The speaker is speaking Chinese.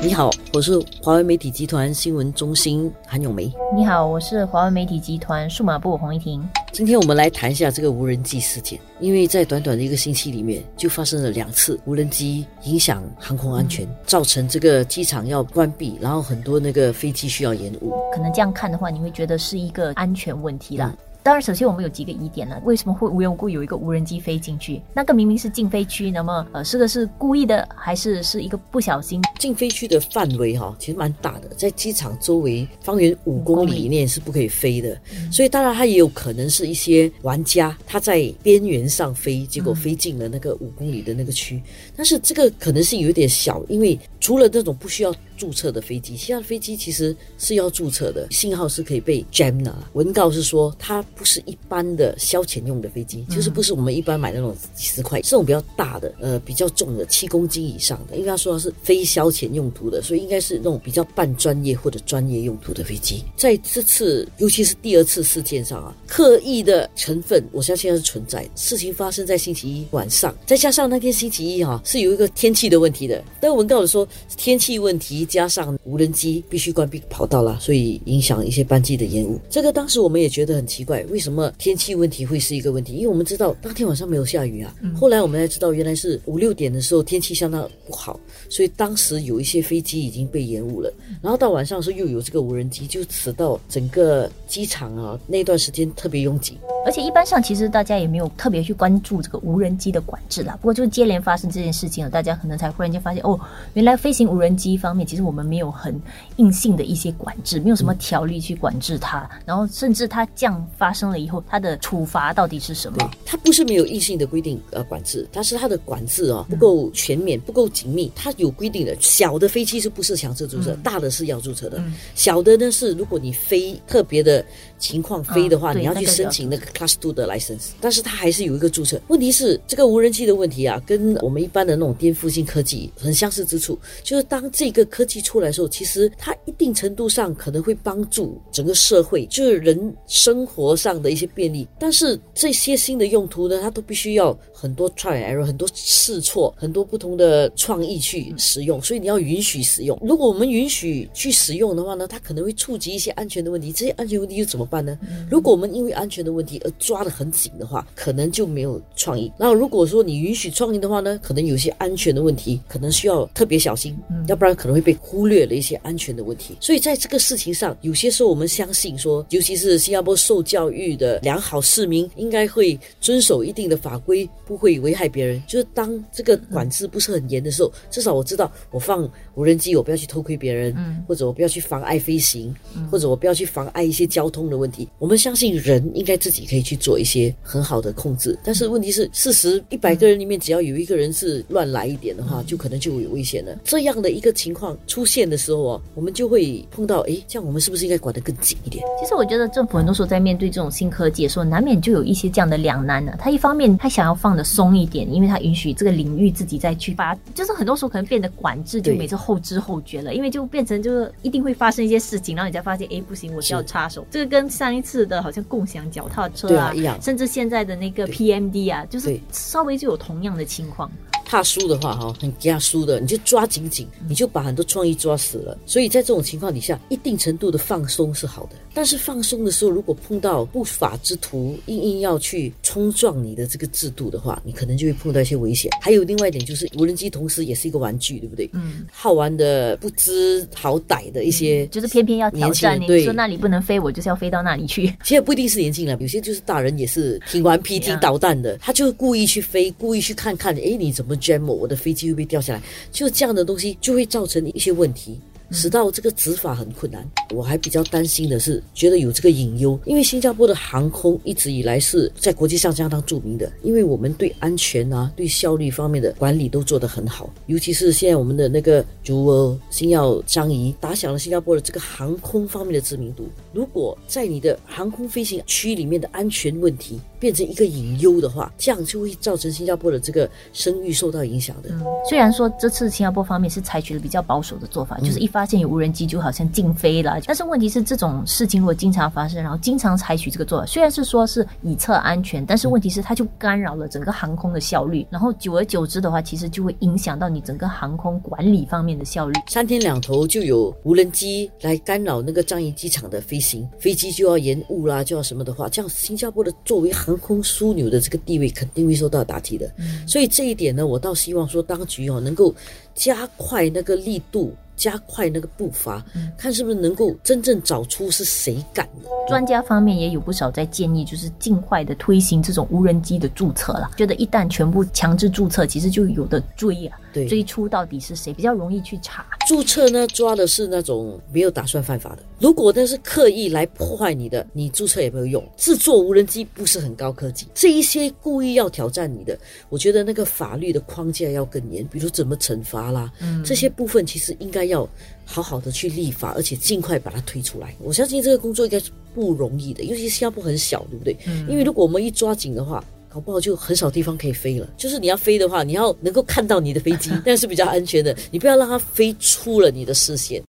你好，我是华为媒体集团新闻中心韩永梅。你好，我是华为媒体集团数码部洪一婷。今天我们来谈一下这个无人机事件，因为在短短的一个星期里面，就发生了两次无人机影响航空安全，造成这个机场要关闭，然后很多那个飞机需要延误。可能这样看的话，你会觉得是一个安全问题啦。当然，首先我们有几个疑点呢，为什么会无缘无故有一个无人机飞进去？那个明明是禁飞区，那么呃，是个是故意的，还是是一个不小心？禁飞区的范围哈，其实蛮大的，在机场周围方圆五公里以内是不可以飞的，所以当然它也有可能是一些玩家他在边缘上飞，结果飞进了那个五公里的那个区，但是这个可能是有点小，因为除了那种不需要。注册的飞机，其他的飞机其实是要注册的，信号是可以被 jam 的。文告是说，它不是一般的消遣用的飞机，就是不是我们一般买那种几十块，这种比较大的，呃，比较重的，七公斤以上的。因为他说是非消遣用途的，所以应该是那种比较半专业或者专业用途的飞机。在这次，尤其是第二次事件上啊，刻意的成分，我相信是存在。事情发生在星期一晚上，再加上那天星期一哈是有一个天气的问题的。但文告的说天气问题。加上无人机必须关闭跑道了，所以影响一些班机的延误。这个当时我们也觉得很奇怪，为什么天气问题会是一个问题？因为我们知道当天晚上没有下雨啊。后来我们才知道，原来是五六点的时候天气相当不好，所以当时有一些飞机已经被延误了。然后到晚上的时候又有这个无人机，就使到整个机场啊那段时间特别拥挤。而且一般上其实大家也没有特别去关注这个无人机的管制啦。不过就接连发生这件事情了，大家可能才忽然间发现哦，原来飞行无人机方面其实我们没有很硬性的一些管制，没有什么条例去管制它。然后甚至它这样发生了以后，它的处罚到底是什么？它不是没有硬性的规定呃管制，但是它的管制啊不够全面，不够紧密。它有规定的，小的飞机是不是强制注册？大的是要注册的。小的呢是如果你飞特别的情况飞的话，你要去申请那个。Class Two 的 license，但是它还是有一个注册。问题是这个无人机的问题啊，跟我们一般的那种颠覆性科技很相似之处，就是当这个科技出来的时候，其实它一定程度上可能会帮助整个社会，就是人生活上的一些便利。但是这些新的用途呢，它都必须要很多 try error，很多试错，很多不同的创意去使用。所以你要允许使用。如果我们允许去使用的话呢，它可能会触及一些安全的问题。这些安全问题又怎么办呢？如果我们因为安全的问题，而抓得很紧的话，可能就没有创意。那如果说你允许创意的话呢，可能有些安全的问题，可能需要特别小心，要不然可能会被忽略了一些安全的问题。所以在这个事情上，有些时候我们相信说，尤其是新加坡受教育的良好市民，应该会遵守一定的法规，不会危害别人。就是当这个管制不是很严的时候，至少我知道我放无人机，我不要去偷窥别人，或者我不要去妨碍飞行，或者我不要去妨碍一些交通的问题。我们相信人应该自己可以去做。一些很好的控制，但是问题是，四十一百个人里面，只要有一个人是乱来一点的话，就可能就有危险了。这样的一个情况出现的时候啊，我们就会碰到，哎，这样我们是不是应该管得更紧一点？其实我觉得政府很多时候在面对这种新科技的时候，难免就有一些这样的两难呢。他一方面他想要放的松一点，因为他允许这个领域自己再去发，就是很多时候可能变得管制就每次后知后觉了，因为就变成就是一定会发生一些事情，然后你才发现，哎，不行，我需要插手。这个跟上一次的好像共享脚踏车啊。甚至现在的那个 PMD 啊，就是稍微就有同样的情况。怕输的话，哈，很怕输的，你就抓紧紧，你就把很多创意抓死了。所以在这种情况底下，一定程度的放松是好的。但是放松的时候，如果碰到不法之徒硬硬要去冲撞你的这个制度的话，你可能就会碰到一些危险。还有另外一点就是，无人机同时也是一个玩具，对不对？嗯。好玩的不知好歹的一些，就是偏偏要挑战你，说那里不能飞，我就是要飞到那里去。其实不一定是年轻人，有些就是大人也是挺顽皮、挺捣蛋的，他就故意去飞，故意去看看，哎，你怎么？jam 我的飞机会不会掉下来？就这样的东西就会造成一些问题。使到这个执法很困难，我还比较担心的是，觉得有这个隐忧，因为新加坡的航空一直以来是在国际上相当著名的，因为我们对安全啊、对效率方面的管理都做得很好，尤其是现在我们的那个主呃星耀张仪打响了新加坡的这个航空方面的知名度。如果在你的航空飞行区里面的安全问题变成一个隐忧的话，这样就会造成新加坡的这个声誉受到影响的。虽然说这次新加坡方面是采取了比较保守的做法，就是一发。现有无人机就好像禁飞了，但是问题是，这种事情如果经常发生，然后经常采取这个做法，虽然是说是以测安全，但是问题是它就干扰了整个航空的效率，然后久而久之的话，其实就会影响到你整个航空管理方面的效率。三天两头就有无人机来干扰那个樟宜机场的飞行，飞机就要延误啦，就要什么的话，这样新加坡的作为航空枢纽的这个地位肯定会受到打击的。所以这一点呢，我倒希望说当局哦能够加快那个力度。加快那个步伐，看是不是能够真正找出是谁干的。专家方面也有不少在建议，就是尽快的推行这种无人机的注册了。觉得一旦全部强制注册，其实就有的追啊，追出到底是谁，比较容易去查。注册呢，抓的是那种没有打算犯法的。如果那是刻意来破坏你的，你注册也没有用。制作无人机不是很高科技，这一些故意要挑战你的，我觉得那个法律的框架要更严，比如怎么惩罚啦，这些部分其实应该要好好的去立法，而且尽快把它推出来。我相信这个工作应该是不容易的，尤其新加坡很小，对不对？因为如果我们一抓紧的话，搞不好就很少地方可以飞了。就是你要飞的话，你要能够看到你的飞机，那是比较安全的。你不要让它飞出了你的视线。